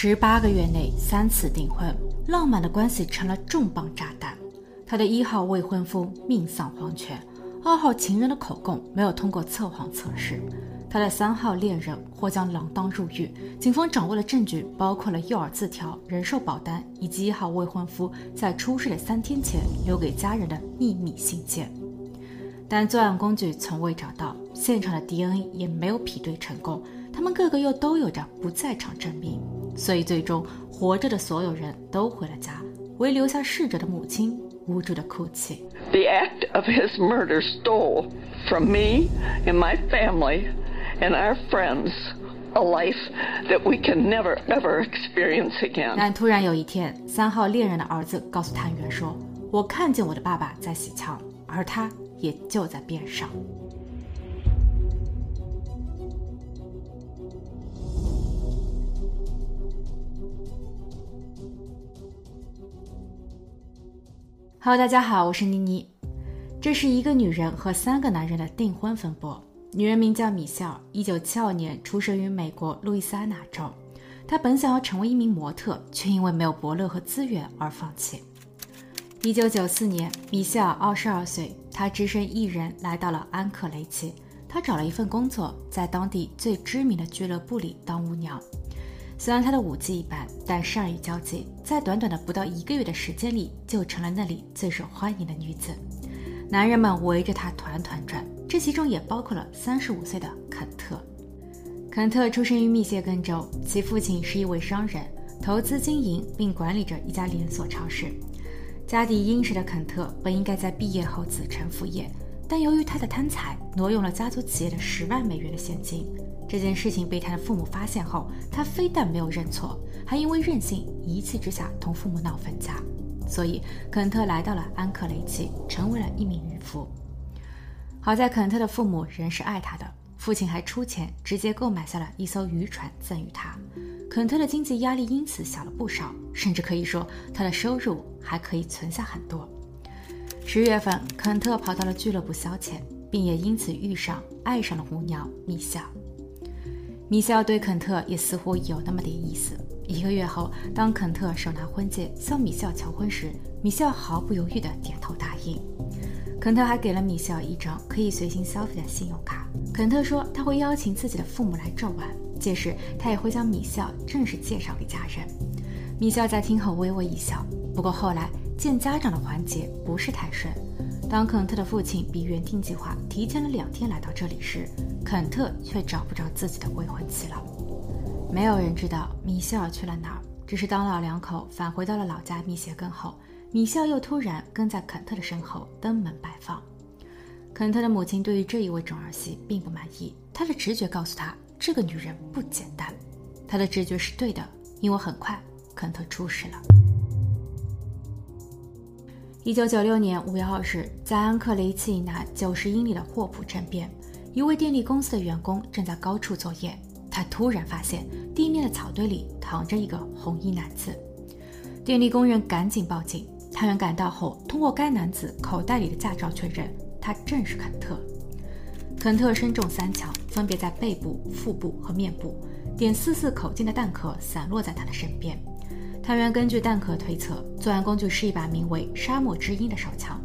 十八个月内三次订婚，浪漫的关系成了重磅炸弹。他的一号未婚夫命丧黄泉，二号情人的口供没有通过测谎测试。他的三号恋人或将锒铛入狱。警方掌握的证据包括了诱饵字条、人寿保单以及一号未婚夫在出事的三天前留给家人的秘密信件。但作案工具从未找到，现场的 DNA 也没有比对成功，他们个个又都有着不在场证明，所以最终活着的所有人都回了家，唯留下逝者的母亲无助的哭泣。The act of his murder stole from me and my family and our friends a life that we can never ever experience again. 但突然有一天，三号恋人的儿子告诉探员说：“我看见我的爸爸在洗枪，而他。”也就在边上。Hello，大家好，我是妮妮。这是一个女人和三个男人的订婚风波。女人名叫米歇尔，一九七二年出生于美国路易斯安那州。她本想要成为一名模特，却因为没有伯乐和资源而放弃。一九九四年，米歇尔二十二岁。她只身一人来到了安克雷奇，她找了一份工作，在当地最知名的俱乐部里当舞娘。虽然他的舞技一般，但善于交际，在短短的不到一个月的时间里，就成了那里最受欢迎的女子。男人们围着她团团转，这其中也包括了三十五岁的肯特。肯特出生于密歇根州，其父亲是一位商人，投资经营并管理着一家连锁超市。家底殷实的肯特本应该在毕业后子承父业，但由于他的贪财，挪用了家族企业的十万美元的现金。这件事情被他的父母发现后，他非但没有认错，还因为任性，一气之下同父母闹分家。所以，肯特来到了安克雷奇，成为了一名渔夫。好在肯特的父母仍是爱他的，父亲还出钱直接购买下了一艘渔船赠予他。肯特的经济压力因此小了不少，甚至可以说他的收入还可以存下很多。十月份，肯特跑到了俱乐部消遣，并也因此遇上、爱上了舞娘米歇尔。米歇尔对肯特也似乎有那么点意思。一个月后，当肯特手拿婚戒向米歇尔求婚时，米歇尔毫不犹豫地点头答应。肯特还给了米歇尔一张可以随心消费的信用卡。肯特说他会邀请自己的父母来这玩。届时，他也会将米歇尔正式介绍给家人。米歇尔在听后微微一笑。不过后来见家长的环节不是太顺。当肯特的父亲比原定计划提前了两天来到这里时，肯特却找不着自己的未婚妻了。没有人知道米歇尔去了哪儿。只是当老两口返回到了老家密歇根后，米歇尔又突然跟在肯特的身后登门拜访。肯特的母亲对于这一位准儿媳并不满意，她的直觉告诉她。这个女人不简单，她的直觉是对的，因为很快肯特出事了。一九九六年五月二日，在安克雷奇以南九十英里的霍普镇边，一位电力公司的员工正在高处作业，他突然发现地面的草堆里躺着一个红衣男子。电力工人赶紧报警，探员赶到后，通过该男子口袋里的驾照确认，他正是肯特。肯特身中三枪，分别在背部、腹部和面部，点四四口径的弹壳散落在他的身边。探员根据弹壳推测，作案工具是一把名为“沙漠之鹰”的手枪。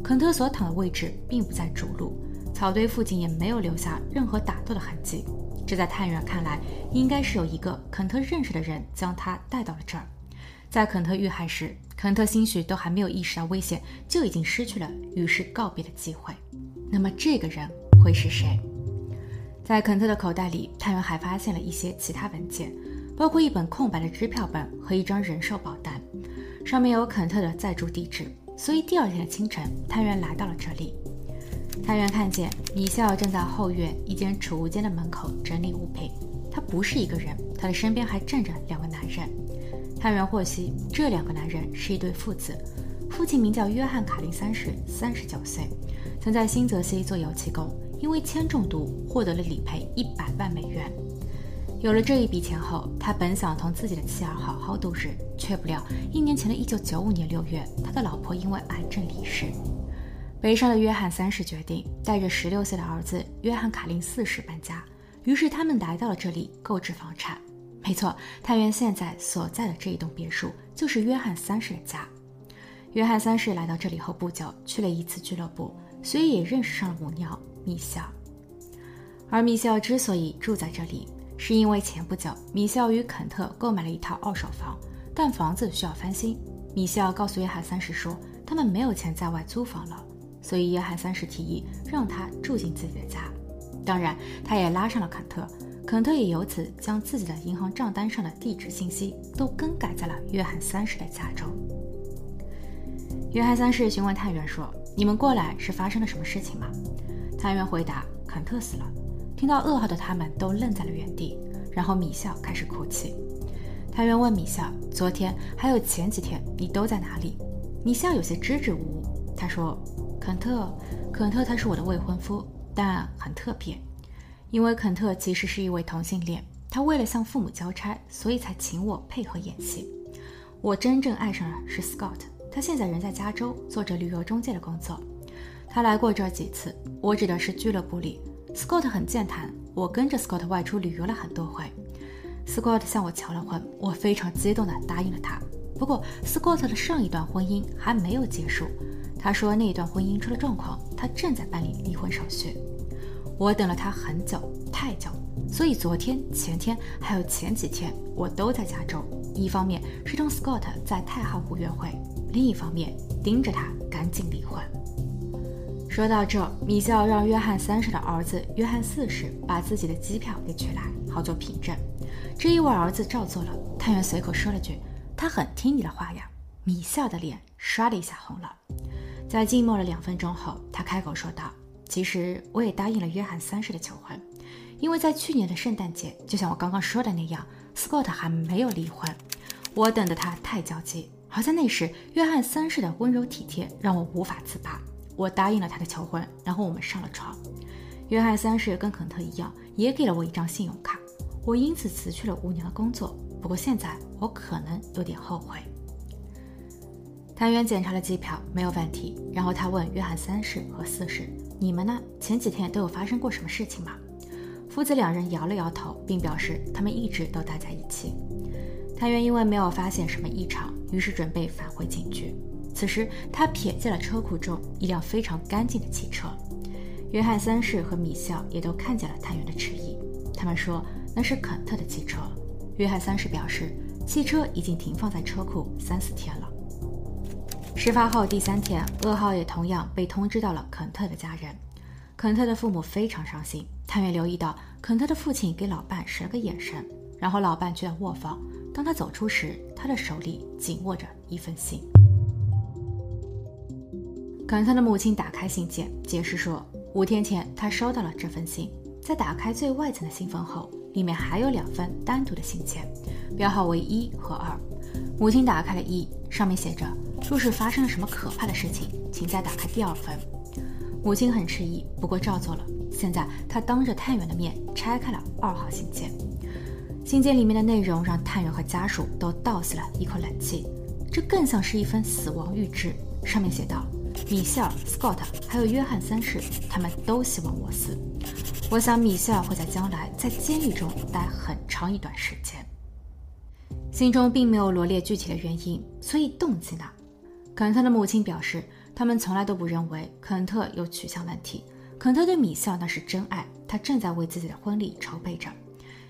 肯特所躺的位置并不在主路，草堆附近也没有留下任何打斗的痕迹。这在探员看来，应该是有一个肯特认识的人将他带到了这儿。在肯特遇害时，肯特兴许都还没有意识到危险，就已经失去了与世告别的机会。那么，这个人？会是谁？在肯特的口袋里，探员还发现了一些其他文件，包括一本空白的支票本和一张人寿保单，上面有肯特的在住地址。所以第二天的清晨，探员来到了这里。探员看见米歇尔正在后院一间储物间的门口整理物品。他不是一个人，他的身边还站着两个男人。探员获悉，这两个男人是一对父子，父亲名叫约翰·卡林三世，三十九岁，曾在新泽西做油漆工。因为铅中毒获得了理赔一百万美元。有了这一笔钱后，他本想同自己的妻儿好好度日，却不料一年前的一九九五年六月，他的老婆因为癌症离世。悲伤的约翰三世决定带着十六岁的儿子约翰卡林四世搬家，于是他们来到了这里购置房产。没错，探员现在所在的这一栋别墅就是约翰三世的家。约翰三世来到这里后不久，去了一次俱乐部，所以也认识上了母鸟米歇尔。而米歇尔之所以住在这里，是因为前不久米歇尔与肯特购买了一套二手房，但房子需要翻新。米歇尔告诉约翰三世说，他们没有钱在外租房了，所以约翰三世提议让他住进自己的家。当然，他也拉上了肯特。肯特也由此将自己的银行账单上的地址信息都更改在了约翰三世的家中。约翰三世询问探员说：“你们过来是发生了什么事情吗？”探员回答：“肯特死了。”听到噩耗的他们都愣在了原地，然后米笑开始哭泣。探员问米笑：“昨天还有前几天你都在哪里？”米笑有些支支吾吾，他说：“肯特，肯特他是我的未婚夫，但很特别。”因为肯特其实是一位同性恋，他为了向父母交差，所以才请我配合演戏。我真正爱上的是 Scott，他现在人在加州，做着旅游中介的工作。他来过这几次，我指的是俱乐部里。Scott 很健谈，我跟着 Scott 外出旅游了很多回。Scott 向我求了婚，我非常激动地答应了他。不过 Scott 的上一段婚姻还没有结束，他说那一段婚姻出了状况，他正在办理离婚手续。我等了他很久，太久，所以昨天、前天还有前几天，我都在加州。一方面是同 Scott 在太浩湖约会，另一方面盯着他赶紧离婚。说到这，米歇尔让约翰三世的儿子约翰四世把自己的机票给取来，好做凭证。这一位儿子照做了。探员随口说了句：“他很听你的话呀。”米歇尔的脸唰的一下红了。在静默了两分钟后，他开口说道。其实我也答应了约翰三世的求婚，因为在去年的圣诞节，就像我刚刚说的那样，Scott 还没有离婚，我等的他太焦急。而在那时，约翰三世的温柔体贴让我无法自拔，我答应了他的求婚，然后我们上了床。约翰三世跟肯特一样，也给了我一张信用卡，我因此辞去了五年的工作。不过现在我可能有点后悔。探员检查了机票，没有问题。然后他问约翰三世和四世：“你们呢？前几天都有发生过什么事情吗？”父子两人摇了摇头，并表示他们一直都待在一起。探员因为没有发现什么异常，于是准备返回警局。此时，他瞥见了车库中一辆非常干净的汽车。约翰三世和米歇尔也都看见了探员的迟疑。他们说那是肯特的汽车。约翰三世表示，汽车已经停放在车库三四天了。事发后第三天，噩耗也同样被通知到了肯特的家人。肯特的父母非常伤心。探员留意到，肯特的父亲给老伴使了个眼神，然后老伴去了卧房。当他走出时，他的手里紧握着一封信。感叹的母亲打开信件，解释说，五天前他收到了这封信。在打开最外层的信封后，里面还有两份单独的信件，标号为一和二。母亲打开了一，上面写着。若是发生了什么可怕的事情，请再打开第二份。母亲很迟疑，不过照做了。现在她当着探员的面拆开了二号信件，信件里面的内容让探员和家属都倒吸了一口冷气。这更像是一份死亡预知。上面写道：“米歇尔、Scott 还有约翰三世，他们都希望我死。我想米歇尔会在将来在监狱中待很长一段时间。”信中并没有罗列具体的原因，所以动机呢？肯特的母亲表示，他们从来都不认为肯特有取向问题。肯特对米歇尔那是真爱，他正在为自己的婚礼筹备着。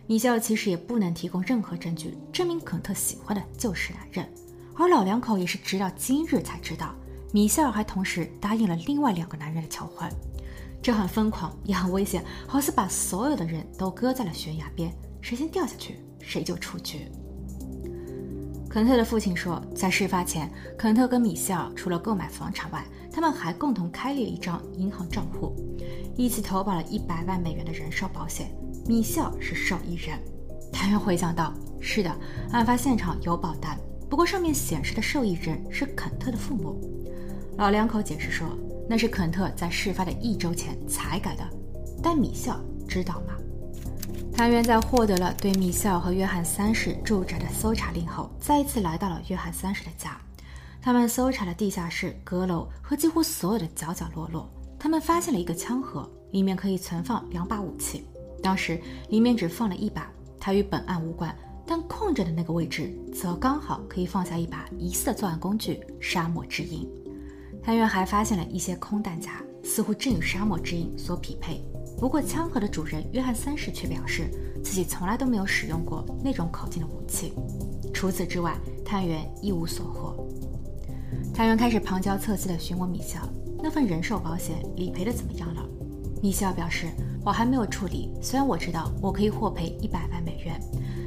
米歇尔其实也不能提供任何证据证明肯特喜欢的就是男人，而老两口也是直到今日才知道，米歇尔还同时答应了另外两个男人的求婚。这很疯狂，也很危险，好似把所有的人都搁在了悬崖边，谁先掉下去，谁就出局。肯特的父亲说，在事发前，肯特跟米歇尔除了购买房产外，他们还共同开立了一张银行账户，一起投保了一百万美元的人寿保险。米歇尔是受益人。探员回想道：“是的，案发现场有保单，不过上面显示的受益人是肯特的父母。”老两口解释说，那是肯特在事发的一周前才改的。但米校知道吗？探员在获得了对米校和约翰三世住宅的搜查令后，再一次来到了约翰三世的家。他们搜查了地下室、阁楼和几乎所有的角角落落。他们发现了一个枪盒，里面可以存放两把武器。当时里面只放了一把，它与本案无关，但空着的那个位置则刚好可以放下一把疑似的作案工具——沙漠之鹰。探员还发现了一些空弹夹，似乎正与沙漠之鹰所匹配。不过，枪盒的主人约翰三世却表示自己从来都没有使用过那种口径的武器。除此之外，探员一无所获。探员开始旁敲侧击地询问米肖：“那份人寿保险理赔的怎么样了？”米肖表示：“我还没有处理，虽然我知道我可以获赔一百万美元，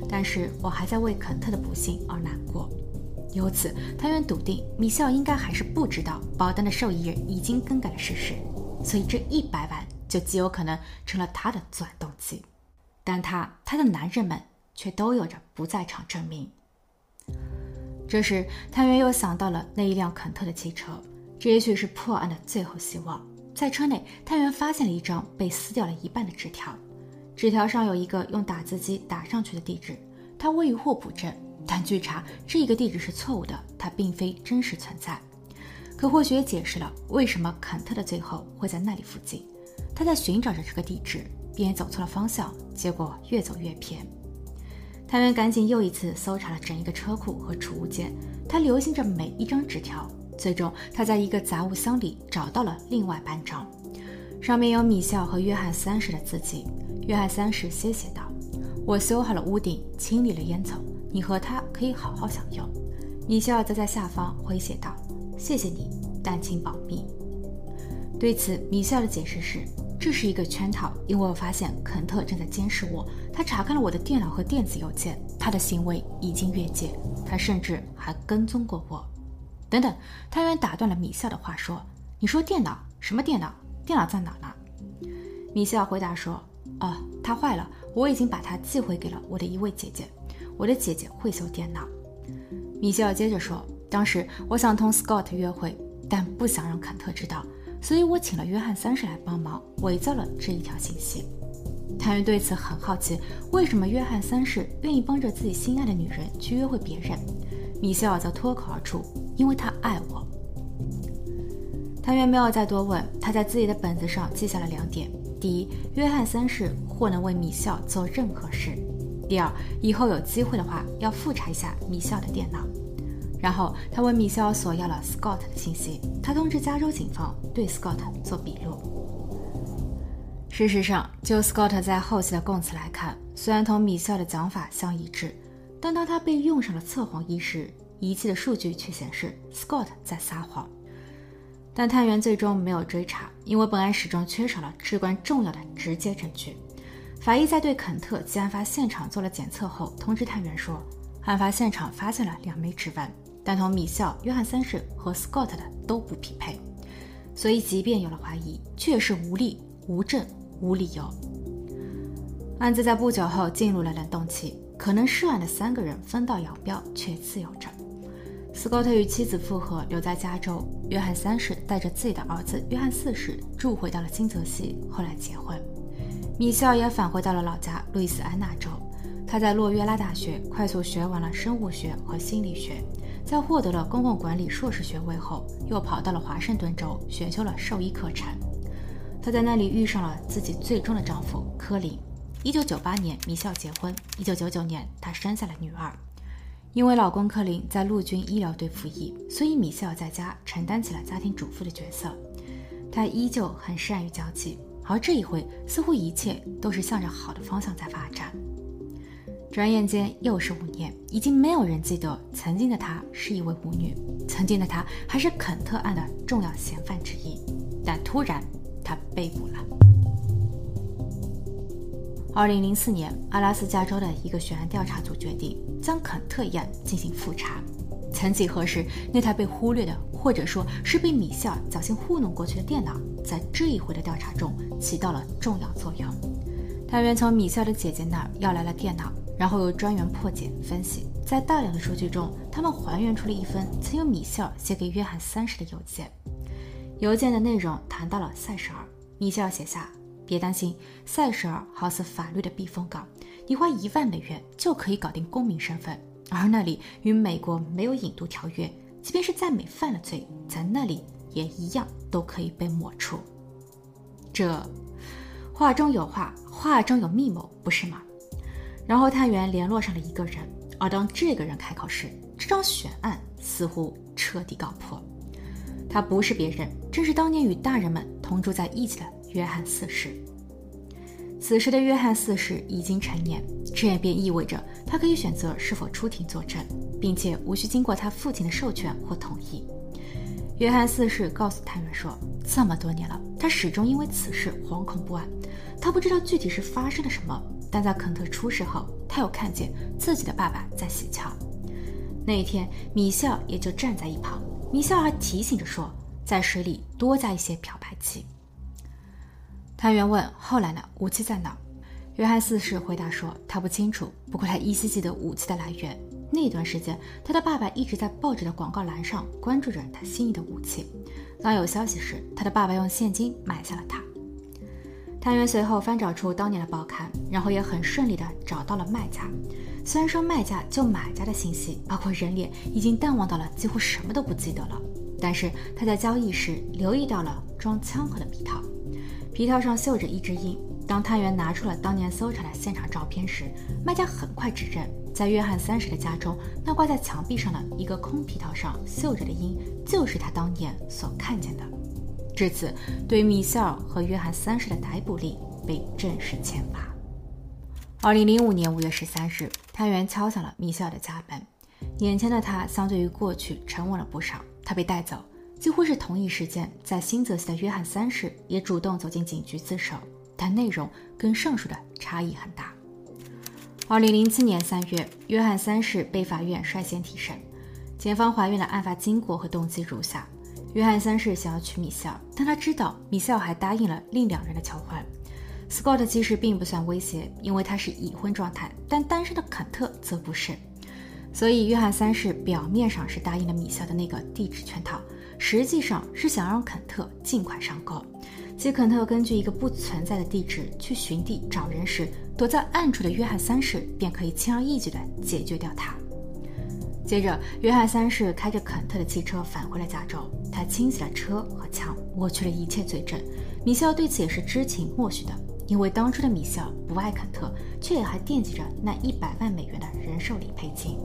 但是我还在为肯特的不幸而难过。”由此，探员笃定米肖应该还是不知道保单的受益人已经更改了事实，所以这一百万就极有可能成了他的作案动机。但他、他的男人们却都有着不在场证明。这时，探员又想到了那一辆肯特的汽车，这也许是破案的最后希望。在车内，探员发现了一张被撕掉了一半的纸条，纸条上有一个用打字机打上去的地址，它位于霍普镇。但据查，这个地址是错误的，它并非真实存在。可或许也解释了为什么肯特的最后会在那里附近。他在寻找着这个地址，便走错了方向，结果越走越偏。探员赶紧又一次搜查了整一个车库和储物间，他留心着每一张纸条。最终，他在一个杂物箱里找到了另外半张，上面有米校和约翰三世的字迹。约翰三世先写道：“我修好了屋顶，清理了烟囱。”你和他可以好好享用。米歇尔则在下方回写道：“谢谢你，但请保密。”对此，米歇尔的解释是：“这是一个圈套，因为我发现肯特正在监视我，他查看了我的电脑和电子邮件，他的行为已经越界，他甚至还跟踪过我。”等等，探员打断了米歇尔的话说：“你说电脑？什么电脑？电脑在哪呢？”米歇尔回答说：“哦，它坏了，我已经把它寄回给了我的一位姐姐。”我的姐姐会修电脑，米歇尔接着说：“当时我想同 Scott 约会，但不想让肯特知道，所以我请了约翰三世来帮忙，伪造了这一条信息。”探员对此很好奇，为什么约翰三世愿意帮着自己心爱的女人去约会别人？米歇尔则脱口而出：“因为他爱我。”探员没有再多问，他在自己的本子上记下了两点：第一，约翰三世或能为米歇尔做任何事。第二，以后有机会的话，要复查一下米肖的电脑。然后他问米肖索要了 Scott 的信息，他通知加州警方对 Scott 做笔录。事实上，就 Scott 在后期的供词来看，虽然同米肖的讲法相一致，但当他被用上了测谎仪时，仪器的数据却显示 Scott 在撒谎。但探员最终没有追查，因为本案始终缺少了至关重要的直接证据。法医在对肯特及案发现场做了检测后，通知探员说，案发现场发现了两枚指纹，但同米校、约翰三世和 Scott 的都不匹配。所以，即便有了怀疑，却是无力、无证、无理由。案子在不久后进入了冷冻期，可能涉案的三个人分道扬镳，却自由着。Scott 与妻子复合，留在加州；约翰三世带着自己的儿子约翰四世住回到了金泽西，后来结婚。米歇尔也返回到了老家路易斯安那州，他在洛约拉大学快速学完了生物学和心理学，在获得了公共管理硕士学位后，又跑到了华盛顿州选修了兽医课程。她在那里遇上了自己最终的丈夫科林。一九九八年，米歇尔结婚。一九九九年，她生下了女儿。因为老公科林在陆军医疗队服役，所以米歇尔在家承担起了家庭主妇的角色。她依旧很善于交际。而这一回，似乎一切都是向着好的方向在发展。转眼间又是五年，已经没有人记得曾经的她是一位舞女，曾经的她还是肯特案的重要嫌犯之一。但突然，她被捕了。二零零四年，阿拉斯加州的一个悬案调查组决定将肯特一案进行复查。曾几何时，那台被忽略的，或者说是被米歇尔侥幸糊弄过去的电脑，在这一回的调查中起到了重要作用。探员从米歇尔的姐姐那儿要来了电脑，然后由专员破解分析，在大量的数据中，他们还原出了一封曾由米歇尔写给约翰三世的邮件。邮件的内容谈到了塞舌尔。米歇尔写下：“别担心，塞舌尔好似法律的避风港，你花一万美元就可以搞定公民身份。”而那里与美国没有引渡条约，即便是在美犯了罪，在那里也一样都可以被抹除。这话中有话，话中有密谋，不是吗？然后探员联络上了一个人，而当这个人开口时，这桩悬案似乎彻底告破。他不是别人，正是当年与大人们同住在一起的约翰四世。此时的约翰四世已经成年，这也便意味着他可以选择是否出庭作证，并且无需经过他父亲的授权或同意。约翰四世告诉探员说：“这么多年了，他始终因为此事惶恐不安。他不知道具体是发生了什么，但在肯特出事后，他有看见自己的爸爸在洗枪。那一天，米歇尔也就站在一旁。米歇尔还提醒着说，在水里多加一些漂白剂。”探员问：“后来呢？武器在哪？”约翰四世回答说：“他不清楚，不过他依稀记得武器的来源。那段时间，他的爸爸一直在报纸的广告栏上关注着他心仪的武器。当有消息时，他的爸爸用现金买下了它。”探员随后翻找出当年的报刊，然后也很顺利地找到了卖家。虽然说卖家就买家的信息，包括人脸，已经淡忘到了几乎什么都不记得了，但是他在交易时留意到了装枪盒的皮套。皮套上绣着一只鹰。当探员拿出了当年搜查的现场照片时，卖家很快指认，在约翰三世的家中，那挂在墙壁上的一个空皮套上绣着的鹰，就是他当年所看见的。至此，对米歇尔和约翰三世的逮捕令被正式签发。二零零五年五月十三日，探员敲响了米歇尔的家门。眼前的他，相对于过去沉稳了不少。他被带走。几乎是同一时间，在新泽西的约翰三世也主动走进警局自首，但内容跟上述的差异很大。二零零七年三月，约翰三世被法院率先提审，检方还原了案发经过和动机如下：约翰三世想要娶米歇尔，但他知道米歇尔还答应了另两人的求婚。Scott 其实并不算威胁，因为他是已婚状态，但单身的肯特则不是，所以约翰三世表面上是答应了米歇尔的那个地址圈套。实际上是想让肯特尽快上钩，即肯特根据一个不存在的地址去寻地找人时，躲在暗处的约翰三世便可以轻而易举地解决掉他。接着，约翰三世开着肯特的汽车返回了加州，他清洗了车和枪，抹去了一切罪证。米歇尔对此也是知情默许的，因为当初的米歇尔不爱肯特，却也还惦记着那一百万美元的人寿理赔金。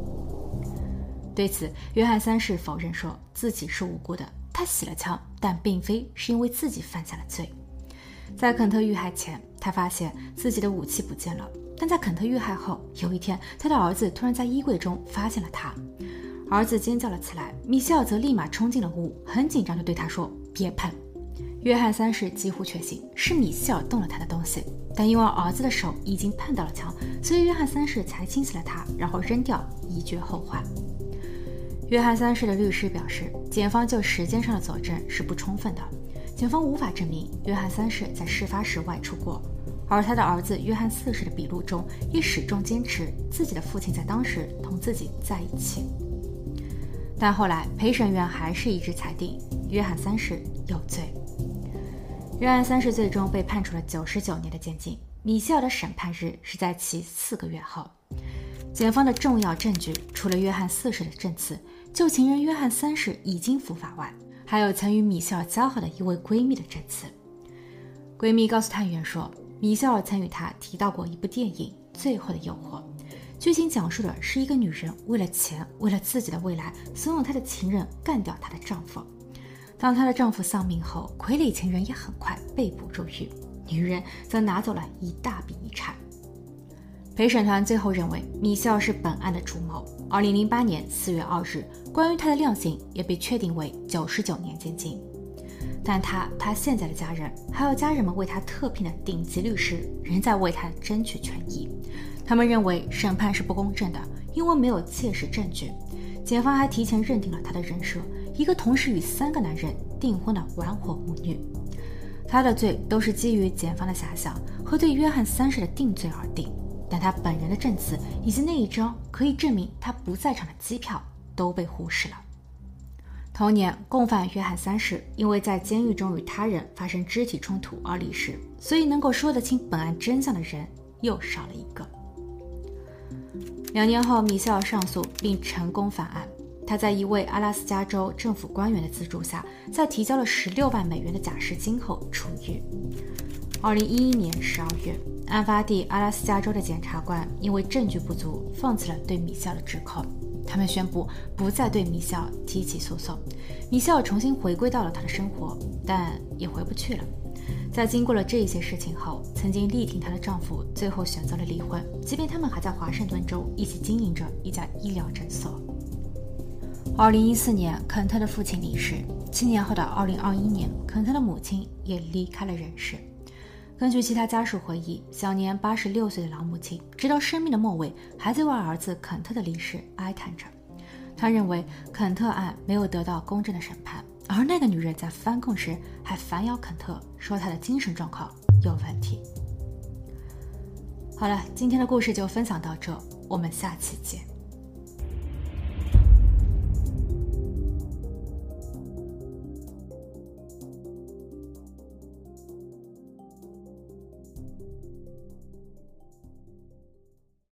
对此，约翰三世否认说自己是无辜的。他洗了枪，但并非是因为自己犯下了罪。在肯特遇害前，他发现自己的武器不见了；但在肯特遇害后，有一天，他的儿子突然在衣柜中发现了他。儿子尖叫了起来，米歇尔则立马冲进了屋，很紧张地对他说：“别碰。”约翰三世几乎确信是米歇尔动了他的东西，但因为儿子的手已经碰到了枪，所以约翰三世才清洗了他，然后扔掉，以绝后患。约翰三世的律师表示，检方就时间上的佐证是不充分的，检方无法证明约翰三世在事发时外出过，而他的儿子约翰四世的笔录中也始终坚持自己的父亲在当时同自己在一起。但后来陪审员还是一致裁定约翰三世有罪，约翰三世最终被判处了九十九年的监禁。米歇尔的审判日是在其四个月后。检方的重要证据除了约翰四世的证词。旧情人约翰三世已经伏法外，还有曾与米歇尔交好的一位闺蜜的证词。闺蜜告诉探员说，米歇尔曾与她提到过一部电影《最后的诱惑》，剧情讲述的是一个女人为了钱，为了自己的未来，怂恿她的情人干掉她的丈夫。当她的丈夫丧命后，傀儡情人也很快被捕入狱，女人则拿走了一大笔遗产。陪审团最后认为米歇尔是本案的主谋。二零零八年四月二日，关于他的量刑也被确定为九十九年监禁。但他、他现在的家人，还有家人们为他特聘的顶级律师，仍在为他争取权益。他们认为审判是不公正的，因为没有切实证据。检方还提前认定了他的人设：一个同时与三个男人订婚的玩火母女。他的罪都是基于检方的遐想和对约翰三世的定罪而定。但他本人的证词以及那一张可以证明他不在场的机票都被忽视了。同年，共犯约翰三世因为在监狱中与他人发生肢体冲突而离世，所以能够说得清本案真相的人又少了一个。两年后，米歇尔上诉并成功翻案，他在一位阿拉斯加州政府官员的资助下，在提交了十六万美元的假释金后出狱。二零一一年十二月，案发地阿拉斯加州的检察官因为证据不足，放弃了对米歇尔的指控。他们宣布不再对米歇尔提起诉讼。米歇尔重新回归到了他的生活，但也回不去了。在经过了这一些事情后，曾经力挺她的丈夫最后选择了离婚，即便他们还在华盛顿州一起经营着一家医疗诊所。二零一四年，肯特的父亲离世。七年后的二零二一年，肯特的母亲也离开了人世。根据其他家属回忆，享年八十六岁的老母亲，直到生命的末尾，还在为儿子肯特的离世哀叹着。他认为肯特案没有得到公正的审判。而那个女人在翻供时还反咬肯特，说他的精神状况有问题。好了，今天的故事就分享到这，我们下期见。